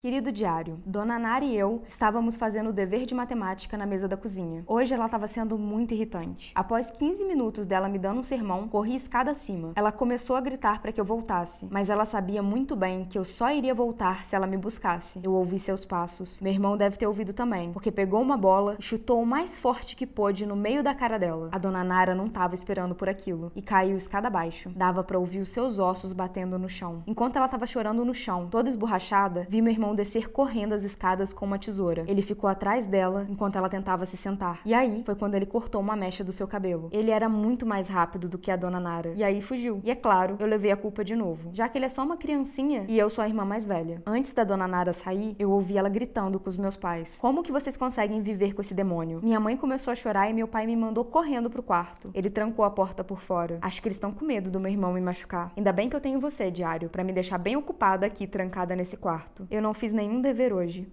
Querido diário, Dona Nara e eu estávamos fazendo o dever de matemática na mesa da cozinha. Hoje ela estava sendo muito irritante. Após 15 minutos dela me dando um sermão, corri escada acima. Ela começou a gritar para que eu voltasse, mas ela sabia muito bem que eu só iria voltar se ela me buscasse. Eu ouvi seus passos. Meu irmão deve ter ouvido também, porque pegou uma bola e chutou o mais forte que pôde no meio da cara dela. A Dona Nara não estava esperando por aquilo e caiu escada abaixo. Dava para ouvir os seus ossos batendo no chão. Enquanto ela estava chorando no chão, toda esborrachada, vi meu irmão irmão descer correndo as escadas com uma tesoura. Ele ficou atrás dela enquanto ela tentava se sentar. E aí foi quando ele cortou uma mecha do seu cabelo. Ele era muito mais rápido do que a dona Nara. E aí fugiu. E é claro, eu levei a culpa de novo, já que ele é só uma criancinha e eu sou a irmã mais velha. Antes da dona Nara sair, eu ouvi ela gritando com os meus pais: Como que vocês conseguem viver com esse demônio? Minha mãe começou a chorar e meu pai me mandou correndo pro quarto. Ele trancou a porta por fora. Acho que eles estão com medo do meu irmão me machucar. Ainda bem que eu tenho você, diário, para me deixar bem ocupada aqui trancada nesse quarto. Eu não fiz nenhum dever hoje.